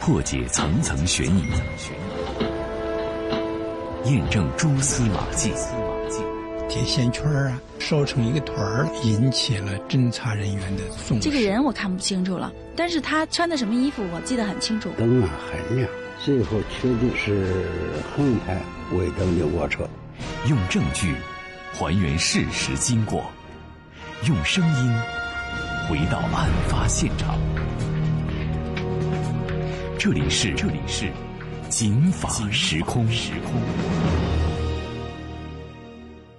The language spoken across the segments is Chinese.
破解层层悬疑，验证蛛丝马迹。铁线圈啊，烧成一个团儿，引起了侦查人员的重视。这个人我看不清楚了，但是他穿的什么衣服我记得很清楚。灯啊很亮，最后确定是横排尾灯的卧车。用证据还原事实经过，用声音回到案发现场。这里是这里是警法时空时空。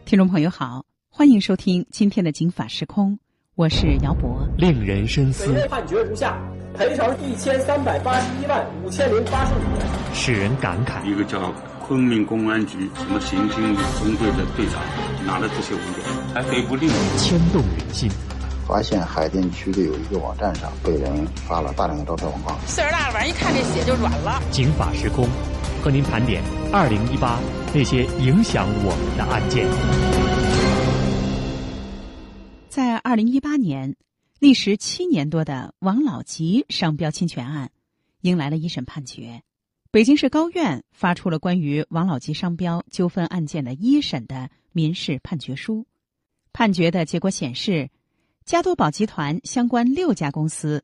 听众朋友好，欢迎收听今天的警法时空，我是姚博。令人深思。判决如下：赔偿一千三百八十一万五千零八十五元。使人感慨。一个叫昆明公安局什么刑警分队的队长拿了这些文件，还给不令牵动人心。发现海淀区的有一个网站上被人发了大量的招嫖广告，岁数大了，反正一看这血就软了。警法时空，和您盘点二零一八那些影响我们的案件。在二零一八年，历时七年多的王老吉商标侵权案，迎来了一审判决。北京市高院发出了关于王老吉商标纠纷案件的一审的民事判决书。判决的结果显示，加多宝集团相关六家公司，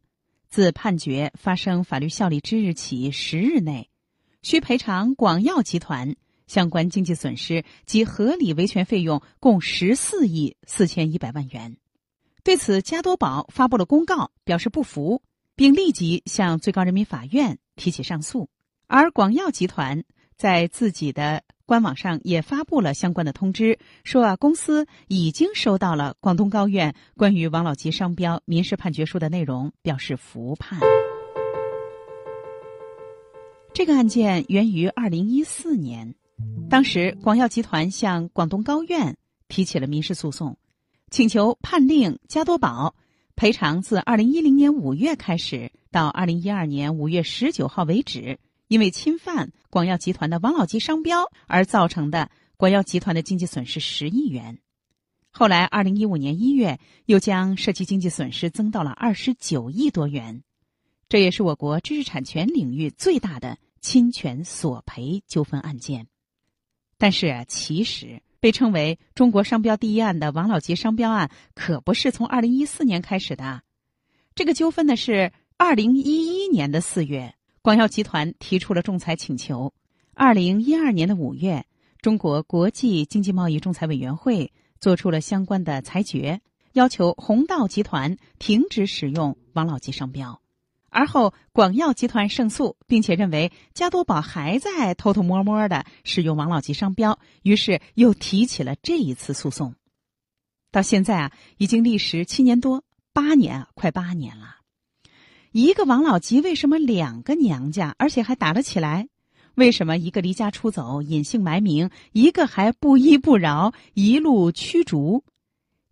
自判决发生法律效力之日起十日内，需赔偿广药集团相关经济损失及合理维权费用共十四亿四千一百万元。对此，加多宝发布了公告，表示不服，并立即向最高人民法院提起上诉。而广药集团在自己的官网上也发布了相关的通知，说啊，公司已经收到了广东高院关于王老吉商标民事判决书的内容，表示服判。这个案件源于二零一四年，当时广药集团向广东高院提起了民事诉讼。请求判令加多宝赔偿自二零一零年五月开始到二零一二年五月十九号为止，因为侵犯广药集团的王老吉商标而造成的广药集团的经济损失十亿元。后来，二零一五年一月又将涉及经济损失增到了二十九亿多元，这也是我国知识产权领域最大的侵权索赔纠纷案件。但是，其实。被称为中国商标第一案的王老吉商标案，可不是从二零一四年开始的。这个纠纷呢是二零一一年的四月，广药集团提出了仲裁请求。二零一二年的五月，中国国际经济贸易仲裁委员会作出了相关的裁决，要求鸿道集团停止使用王老吉商标。而后，广药集团胜诉，并且认为加多宝还在偷偷摸摸的使用王老吉商标，于是又提起了这一次诉讼。到现在啊，已经历时七年多，八年，快八年了。一个王老吉为什么两个娘家，而且还打了起来？为什么一个离家出走，隐姓埋名，一个还不依不饶，一路驱逐？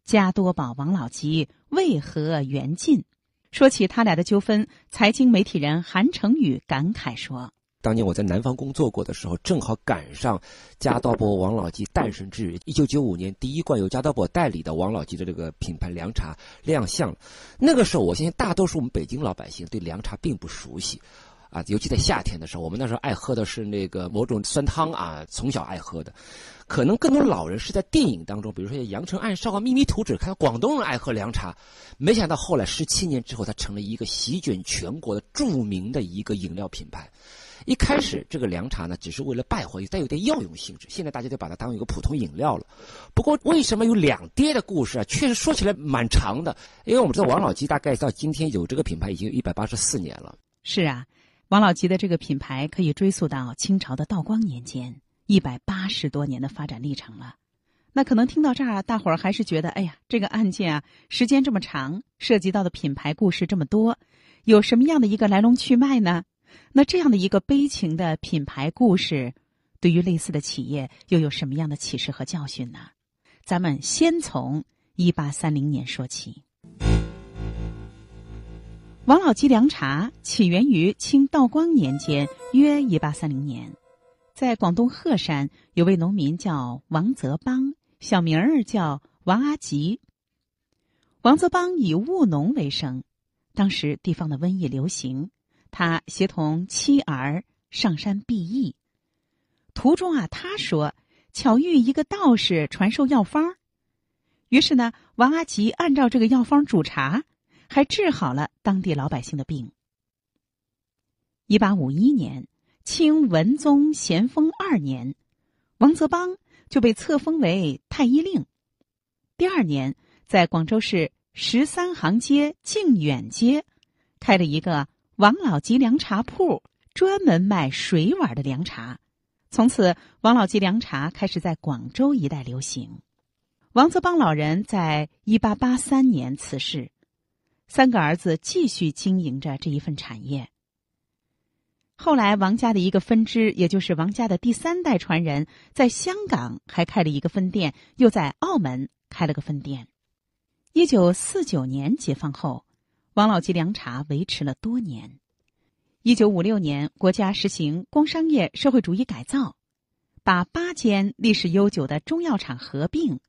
加多宝、王老吉为何缘尽？说起他俩的纠纷，财经媒体人韩成宇感慨说：“当年我在南方工作过的时候，正好赶上加多宝王老吉诞生之日。一九九五年，第一罐由加多宝代理的王老吉的这个品牌凉茶亮相。那个时候，我相信大多数我们北京老百姓对凉茶并不熟悉，啊，尤其在夏天的时候，我们那时候爱喝的是那个某种酸汤啊，从小爱喝的。”可能更多老人是在电影当中，比如说《阳城暗哨》啊，《秘密图纸》，看到广东人爱喝凉茶。没想到后来十七年之后，它成了一个席卷全国的著名的一个饮料品牌。一开始这个凉茶呢，只是为了败火，带有点药用性质。现在大家就把它当一个普通饮料了。不过为什么有两爹的故事啊？确实说起来蛮长的。因为我们知道王老吉大概到今天有这个品牌已经有一百八十四年了。是啊，王老吉的这个品牌可以追溯到清朝的道光年间。一百八十多年的发展历程了，那可能听到这儿，大伙儿还是觉得，哎呀，这个案件啊，时间这么长，涉及到的品牌故事这么多，有什么样的一个来龙去脉呢？那这样的一个悲情的品牌故事，对于类似的企业又有什么样的启示和教训呢？咱们先从一八三零年说起。王老吉凉茶起源于清道光年间，约一八三零年。在广东鹤山，有位农民叫王泽邦，小名儿叫王阿吉。王泽邦以务农为生，当时地方的瘟疫流行，他协同妻儿上山避疫。途中啊，他说巧遇一个道士传授药方，于是呢，王阿吉按照这个药方煮茶，还治好了当地老百姓的病。一八五一年，清文宗咸丰二年，王泽邦就被册封为太医令。第二年，在广州市十三行街靖远街，开了一个王老吉凉茶铺，专门卖水碗的凉茶。从此，王老吉凉茶开始在广州一带流行。王泽邦老人在一八八三年辞世，三个儿子继续经营着这一份产业。后来，王家的一个分支，也就是王家的第三代传人，在香港还开了一个分店，又在澳门开了个分店。一九四九年解放后，王老吉凉茶维持了多年。一九五六年，国家实行工商业社会主义改造，把八间历史悠久的中药厂合并，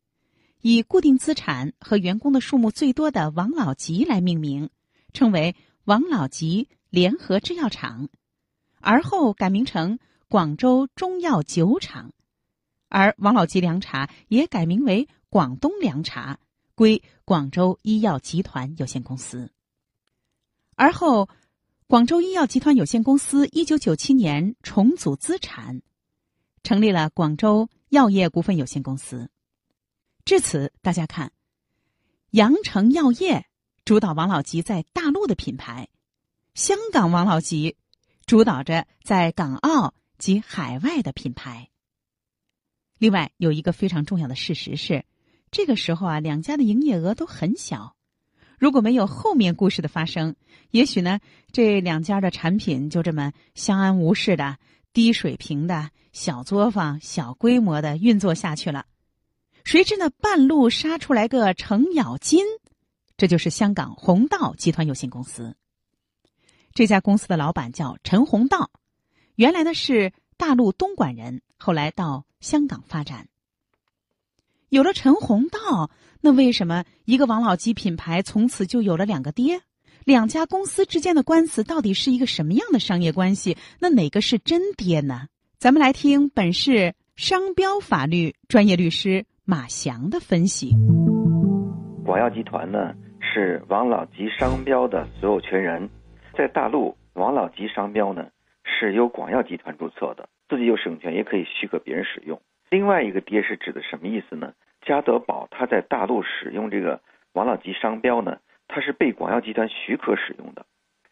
以固定资产和员工的数目最多的王老吉来命名，称为王老吉联合制药厂。而后改名成广州中药酒厂，而王老吉凉茶也改名为广东凉茶，归广州医药集团有限公司。而后。广州医药集团有限公司一九九七年重组资产，成立了广州药业股份有限公司。至此，大家看，阳城药业主导王老吉在大陆的品牌，香港王老吉主导着在港澳及海外的品牌。另外，有一个非常重要的事实是，这个时候啊，两家的营业额都很小。如果没有后面故事的发生，也许呢，这两家的产品就这么相安无事的、低水平的小作坊、小规模的运作下去了。谁知呢，半路杀出来个程咬金，这就是香港宏道集团有限公司。这家公司的老板叫陈宏道，原来呢是大陆东莞人，后来到香港发展。有了陈宏道。那为什么一个王老吉品牌从此就有了两个爹？两家公司之间的官司到底是一个什么样的商业关系？那哪个是真爹呢？咱们来听本市商标法律专业律师马翔的分析。广药集团呢是王老吉商标的所有权人，在大陆王老吉商标呢是由广药集团注册的，自己有使用权，也可以许可别人使用。另外一个爹是指的什么意思呢？加德宝，它在大陆使用这个王老吉商标呢，它是被广药集团许可使用的，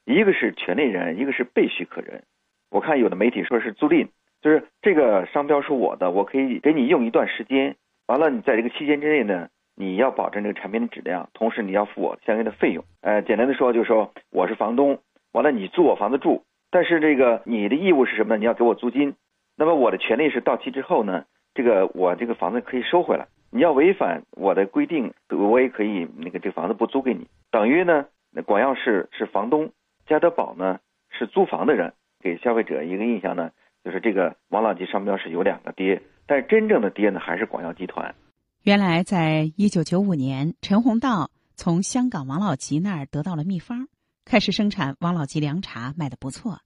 一个是权利人，一个是被许可人。我看有的媒体说是租赁，就是这个商标是我的，我可以给你用一段时间，完了你在这个期间之内呢，你要保证这个产品的质量，同时你要付我相应的费用。呃，简单的说就是说我是房东，完了你租我房子住，但是这个你的义务是什么呢？你要给我租金。那么我的权利是到期之后呢，这个我这个房子可以收回来。你要违反我的规定，我也可以那个这房子不租给你。等于呢，广药是是房东，家德宝呢是租房的人，给消费者一个印象呢，就是这个王老吉商标是有两个爹，但是真正的爹呢还是广药集团。原来，在一九九五年，陈宏道从香港王老吉那儿得到了秘方，开始生产王老吉凉茶，卖的不错，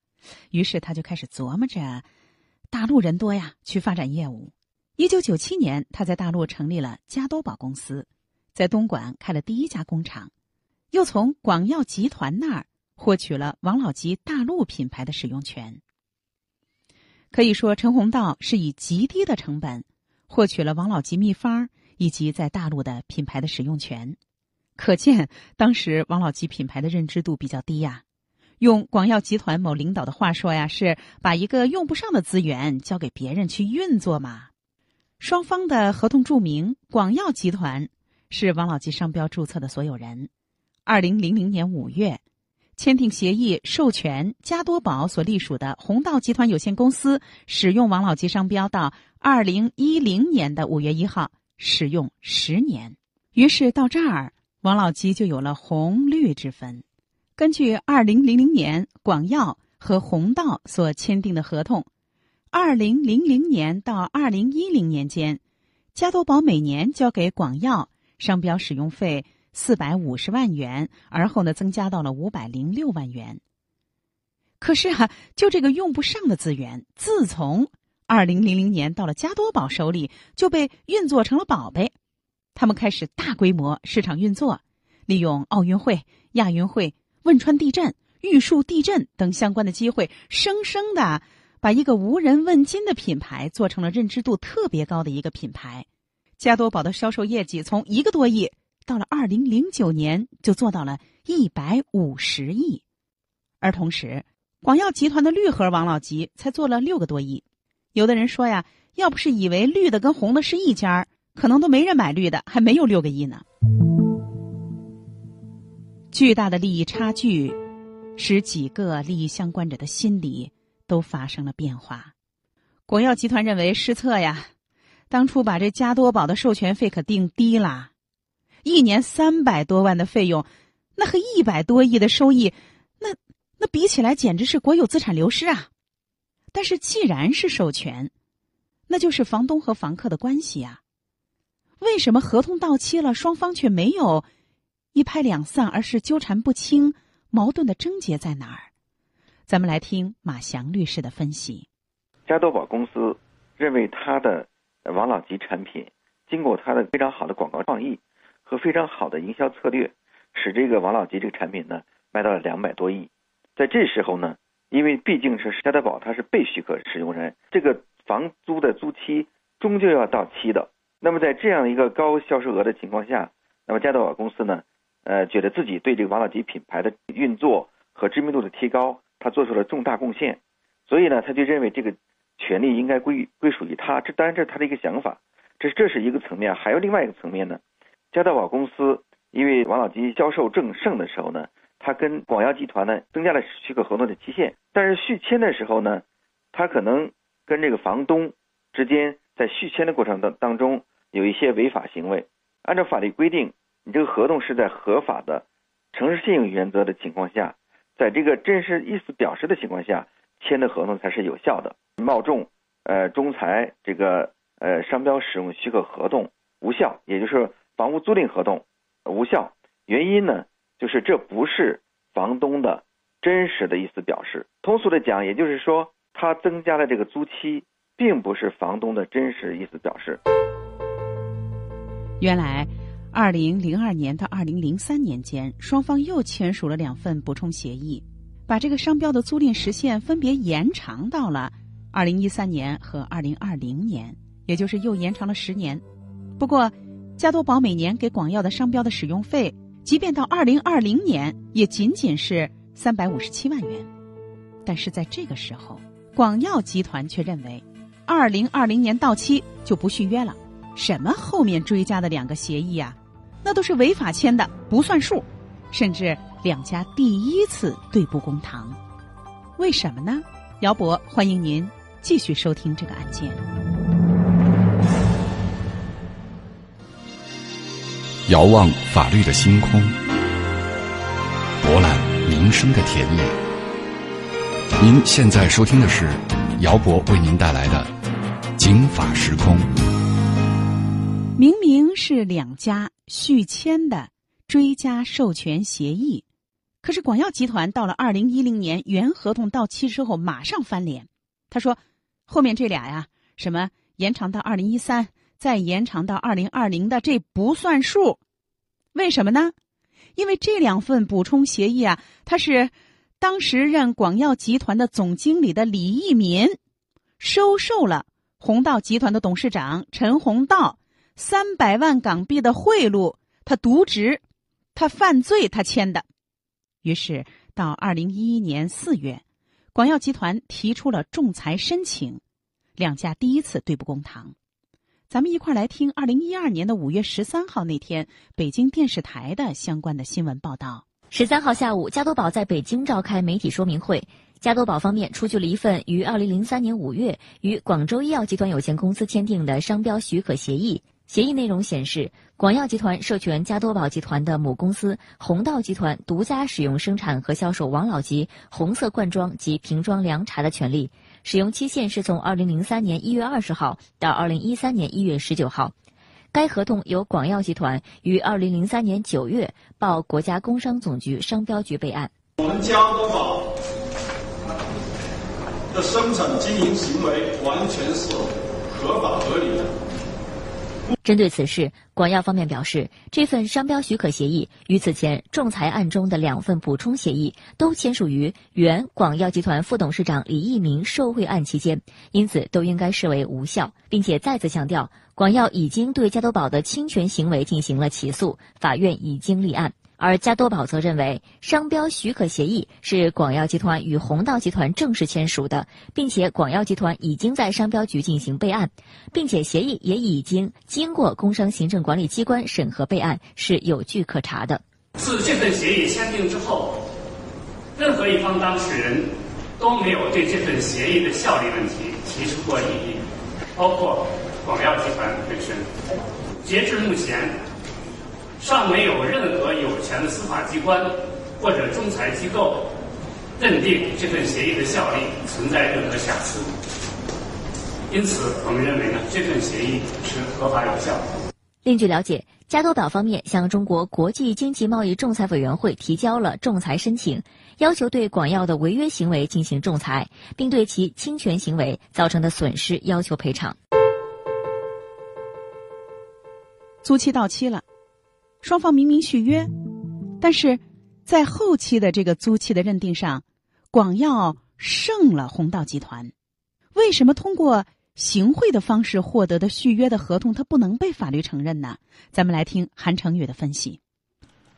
于是他就开始琢磨着，大陆人多呀，去发展业务。一九九七年，他在大陆成立了加多宝公司，在东莞开了第一家工厂，又从广药集团那儿获取了王老吉大陆品牌的使用权。可以说，陈红道是以极低的成本获取了王老吉秘方以及在大陆的品牌的使用权，可见当时王老吉品牌的认知度比较低呀。用广药集团某领导的话说呀，是把一个用不上的资源交给别人去运作嘛。双方的合同注明，广药集团是王老吉商标注册的所有人。二零零零年五月，签订协议，授权加多宝所隶属的宏道集团有限公司使用王老吉商标到二零一零年的五月一号，使用十年。于是到这儿，王老吉就有了红绿之分。根据二零零零年广药和宏道所签订的合同。二零零零年到二零一零年间，加多宝每年交给广药商标使用费四百五十万元，而后呢增加到了五百零六万元。可是啊，就这个用不上的资源，自从二零零零年到了加多宝手里，就被运作成了宝贝。他们开始大规模市场运作，利用奥运会、亚运会、汶川地震、玉树地震等相关的机会，生生的把一个无人问津的品牌做成了认知度特别高的一个品牌。加多宝的销售业绩从一个多亿，到了二零零九年就做到了一百五十亿，而同时，广药集团的绿盒王老吉才做了六个多亿。有的人说呀，要不是以为绿的跟红的是一家可能都没人买绿的，还没有六个亿呢。巨大的利益差距，使几个利益相关者的心理都发生了变化。国药集团认为失策呀，当初把这加多宝的授权费可定低了，一年三百多万的费用，那和一百多亿的收益，那那比起来简直是国有资产流失啊！但是既然是授权，那就是房东和房客的关系呀。为什么合同到期了，双方却没有一拍两散，而是纠缠不清？矛盾的症结在哪儿？咱们来听马翔律师的分析。加多宝公司认为，他的王老吉产品经过他的非常好的广告创意和非常好的营销策略，使这个王老吉这个产品呢卖到了两百多亿。在这时候呢，因为毕竟是加多宝，它是被许可使用人，这个房租的租期终究要到期的。那么在这样一个高销售额的情况下，那么加多宝公司呢，呃，觉得自己对这个王老吉品牌的运作和知名度的提高，他做出了重大贡献，所以呢，他就认为这个权利应该归归属于他。这当然这是他的一个想法，这这是一个层面。还有另外一个层面呢，加多宝公司因为王老吉销售正盛的时候呢，他跟广药集团呢增加了许可合同的期限，但是续签的时候呢，他可能跟这个房东之间。在续签的过程当当中，有一些违法行为。按照法律规定，你这个合同是在合法的、诚实信用原则的情况下，在这个真实意思表示的情况下签的合同才是有效的。冒充呃中材这个呃商标使用许可合同无效，也就是房屋租赁合同无效。原因呢，就是这不是房东的真实的意思表示。通俗的讲，也就是说，他增加了这个租期。并不是房东的真实意思表示。原来，二零零二年到二零零三年间，双方又签署了两份补充协议，把这个商标的租赁时限分别延长到了二零一三年和二零二零年，也就是又延长了十年。不过，加多宝每年给广药的商标的使用费，即便到二零二零年，也仅仅是三百五十七万元。但是在这个时候，广药集团却认为。二零二零年到期就不续约了，什么后面追加的两个协议啊，那都是违法签的，不算数，甚至两家第一次对簿公堂，为什么呢？姚博，欢迎您继续收听这个案件。遥望法律的星空，博览民生的田野。您现在收听的是姚博为您带来的。警法时空，明明是两家续签的追加授权协议，可是广药集团到了二零一零年原合同到期之后，马上翻脸。他说：“后面这俩呀，什么延长到二零一三，再延长到二零二零的，这不算数。为什么呢？因为这两份补充协议啊，他是当时任广药集团的总经理的李益民收受了。”鸿道集团的董事长陈鸿道三百万港币的贿赂，他渎职，他犯罪，他签的。于是到二零一一年四月，广药集团提出了仲裁申请，两家第一次对簿公堂。咱们一块儿来听二零一二年的五月十三号那天北京电视台的相关的新闻报道。十三号下午，加多宝在北京召开媒体说明会。加多宝方面出具了一份于二零零三年五月与广州医药集团有限公司签订的商标许可协议。协议内容显示，广药集团授权加多宝集团的母公司鸿道集团独家使用生产和销售王老吉红色罐装及瓶装凉茶的权利，使用期限是从二零零三年一月二十号到二零一三年一月十九号。该合同由广药集团于二零零三年九月报国家工商总局商标局备案。我们加多宝。的生产经营行为完全是合法合理的。针对此事，广药方面表示，这份商标许可协议与此前仲裁案中的两份补充协议都签署于原广药集团副董事长李益民受贿案期间，因此都应该视为无效，并且再次强调，广药已经对加多宝的侵权行为进行了起诉，法院已经立案。而加多宝则认为，商标许可协议是广药集团与弘道集团正式签署的，并且广药集团已经在商标局进行备案，并且协议也已经经过工商行政管理机关审核备案，是有据可查的。自这份协议签订之后，任何一方当事人都没有对这份协议的效力问题提出过异议，包括广药集团本身。截至目前。尚没有任何有权的司法机关或者仲裁机构认定这份协议的效力存在任何瑕疵，因此，我们认为呢，这份协议是合法有效的。另据了解，加多宝方面向中国国际经济贸易仲裁委员会提交了仲裁申请，要求对广药的违约行为进行仲裁，并对其侵权行为造成的损失要求赔偿。租期到期了。双方明明续约，但是在后期的这个租期的认定上，广药胜了弘道集团。为什么通过行贿的方式获得的续约的合同，它不能被法律承认呢？咱们来听韩成宇的分析。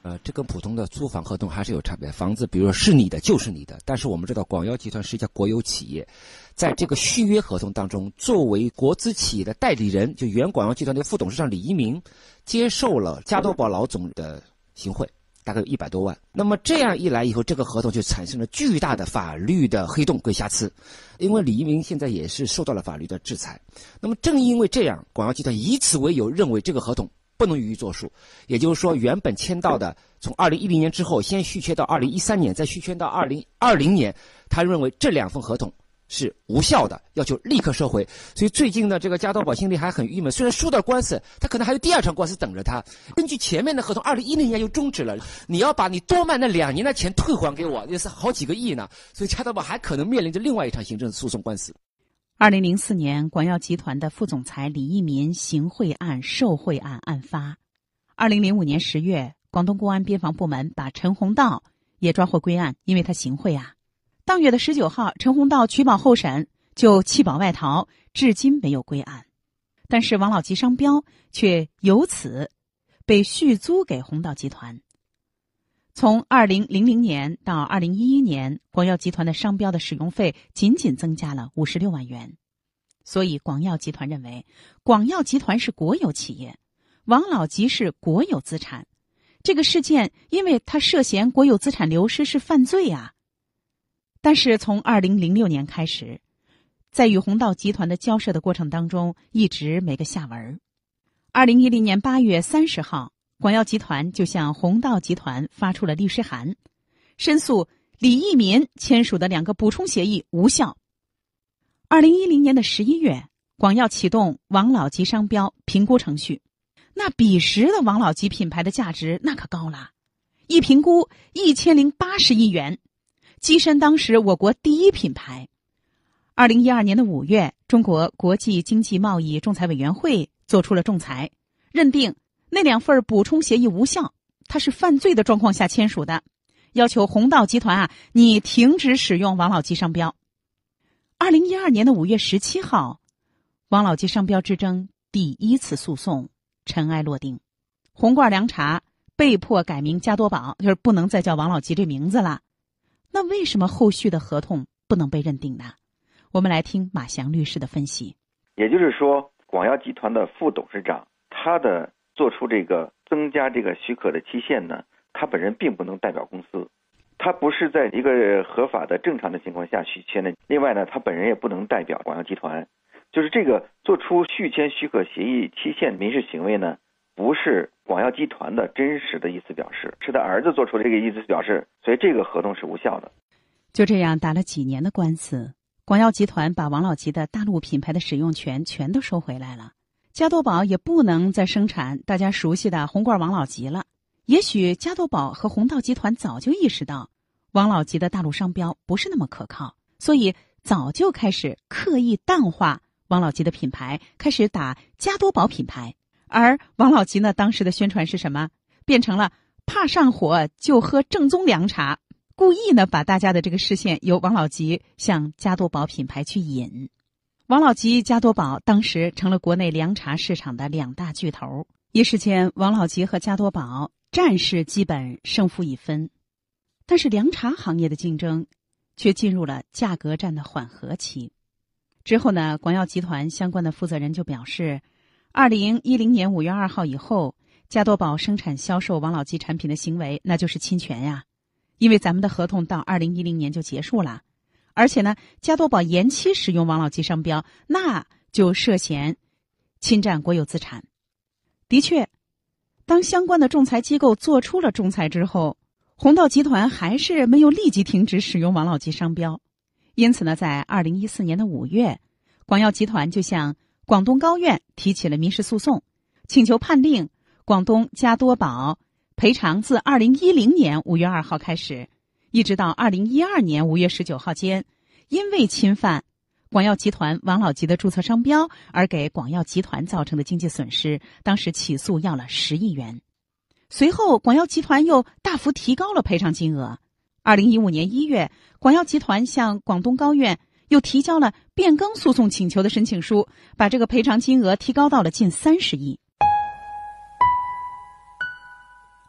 呃，这跟普通的租房合同还是有差别。房子，比如说是你的就是你的，但是我们知道广药集团是一家国有企业，在这个续约合同当中，作为国资企业的代理人，就原广药集团的副董事长李一鸣，接受了加多宝老总的行贿，大概有一百多万。那么这样一来以后，这个合同就产生了巨大的法律的黑洞跟瑕疵，因为李一鸣现在也是受到了法律的制裁。那么正因为这样，广药集团以此为由，认为这个合同。不能予以作数，也就是说，原本签到的，从二零一零年之后，先续签到二零一三年，再续签到二零二零年，他认为这两份合同是无效的，要求立刻收回。所以最近呢，这个加多宝心里还很郁闷，虽然输了官司，他可能还有第二场官司等着他。根据前面的合同，二零一零年就终止了，你要把你多卖那两年的钱退还给我，也是好几个亿呢。所以加多宝还可能面临着另外一场行政诉讼官司。二零零四年，广药集团的副总裁李一民行贿案、受贿案案发。二零零五年十月，广东公安边防部门把陈洪道也抓获归案，因为他行贿啊。当月的十九号，陈洪道取保候审，就弃保外逃，至今没有归案。但是王老吉商标却由此被续租给弘道集团。从二零零零年到二零一一年，广药集团的商标的使用费仅仅增加了五十六万元，所以广药集团认为，广药集团是国有企业，王老吉是国有资产。这个事件，因为他涉嫌国有资产流失是犯罪啊。但是从二零零六年开始，在与弘道集团的交涉的过程当中，一直没个下文。二零一零年八月三十号。广药集团就向弘道集团发出了律师函，申诉李益民签署的两个补充协议无效。二零一零年的十一月，广药启动王老吉商标评估程序，那彼时的王老吉品牌的价值那可高了，一评估一千零八十亿元，跻身当时我国第一品牌。二零一二年的五月，中国国际经济贸易仲裁委员会作出了仲裁，认定。那两份补充协议无效，他是犯罪的状况下签署的，要求弘道集团啊，你停止使用王老吉商标。二零一二年的五月十七号，王老吉商标之争第一次诉讼尘埃落定，红罐凉茶被迫改名加多宝，就是不能再叫王老吉这名字了。那为什么后续的合同不能被认定呢？我们来听马翔律师的分析。也就是说，广药集团的副董事长他的。做出这个增加这个许可的期限呢，他本人并不能代表公司，他不是在一个合法的正常的情况下续签的。另外呢，他本人也不能代表广药集团，就是这个做出续签许可协议期限民事行为呢，不是广药集团的真实的意思表示，是他儿子做出这个意思表示，所以这个合同是无效的。就这样打了几年的官司，广药集团把王老吉的大陆品牌的使用权全都收回来了。加多宝也不能再生产大家熟悉的红罐王老吉了。也许加多宝和弘道集团早就意识到，王老吉的大陆商标不是那么可靠，所以早就开始刻意淡化王老吉的品牌，开始打加多宝品牌。而王老吉呢，当时的宣传是什么？变成了怕上火就喝正宗凉茶，故意呢把大家的这个视线由王老吉向加多宝品牌去引。王老吉、加多宝当时成了国内凉茶市场的两大巨头。一时间，王老吉和加多宝战事基本胜负已分。但是凉茶行业的竞争，却进入了价格战的缓和期。之后呢，广药集团相关的负责人就表示，二零一零年五月二号以后，加多宝生产销售王老吉产品的行为，那就是侵权呀。因为咱们的合同到二零一零年就结束了，而且呢，加多宝延期使用王老吉商标，那就涉嫌侵占国有资产。的确，当相关的仲裁机构做出了仲裁之后。红道集团还是没有立即停止使用王老吉商标，因此呢，在二零一四年的五月，广药集团就向广东高院提起了民事诉讼，请求判令广东加多宝赔偿自二零一零年五月二号开始，一直到二零一二年五月十九号间，因为侵犯广药集团王老吉的注册商标而给广药集团造成的经济损失，当时起诉要了十亿元。随后，广药集团又大幅提高了赔偿金额。二零一五年一月，广药集团向广东高院又提交了变更诉讼请求的申请书，把这个赔偿金额提高到了近三十亿。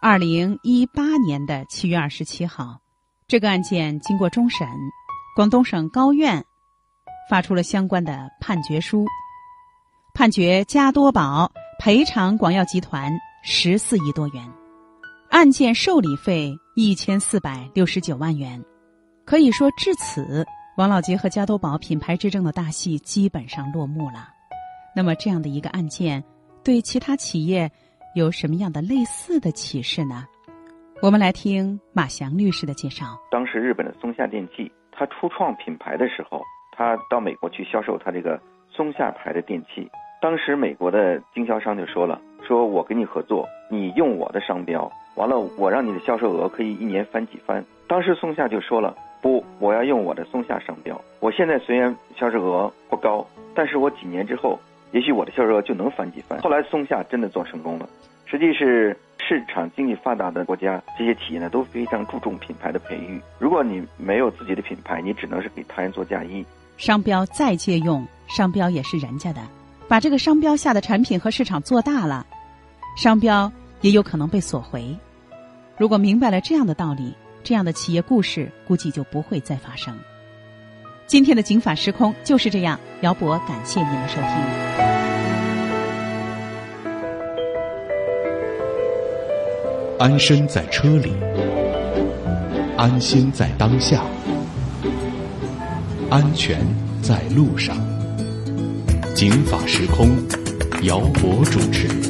二零一八年的七月二十七号，这个案件经过终审，广东省高院发出了相关的判决书，判决加多宝赔偿广药集团。十四亿多元，案件受理费一千四百六十九万元，可以说至此，王老吉和加多宝品牌之争的大戏基本上落幕了。那么，这样的一个案件，对其他企业有什么样的类似的启示呢？我们来听马翔律师的介绍。当时日本的松下电器，它初创品牌的时候，它到美国去销售它这个松下牌的电器，当时美国的经销商就说了。说我跟你合作，你用我的商标，完了我让你的销售额可以一年翻几番。当时松下就说了，不，我要用我的松下商标。我现在虽然销售额不高，但是我几年之后，也许我的销售额就能翻几番。后来松下真的做成功了。实际是市场经济发达的国家，这些企业呢都非常注重品牌的培育。如果你没有自己的品牌，你只能是给他人做嫁衣。商标再借用，商标也是人家的，把这个商标下的产品和市场做大了。商标也有可能被索回。如果明白了这样的道理，这样的企业故事估计就不会再发生。今天的《警法时空》就是这样。姚博，感谢您的收听。安身在车里，安心在当下，安全在路上。《警法时空》，姚博主持。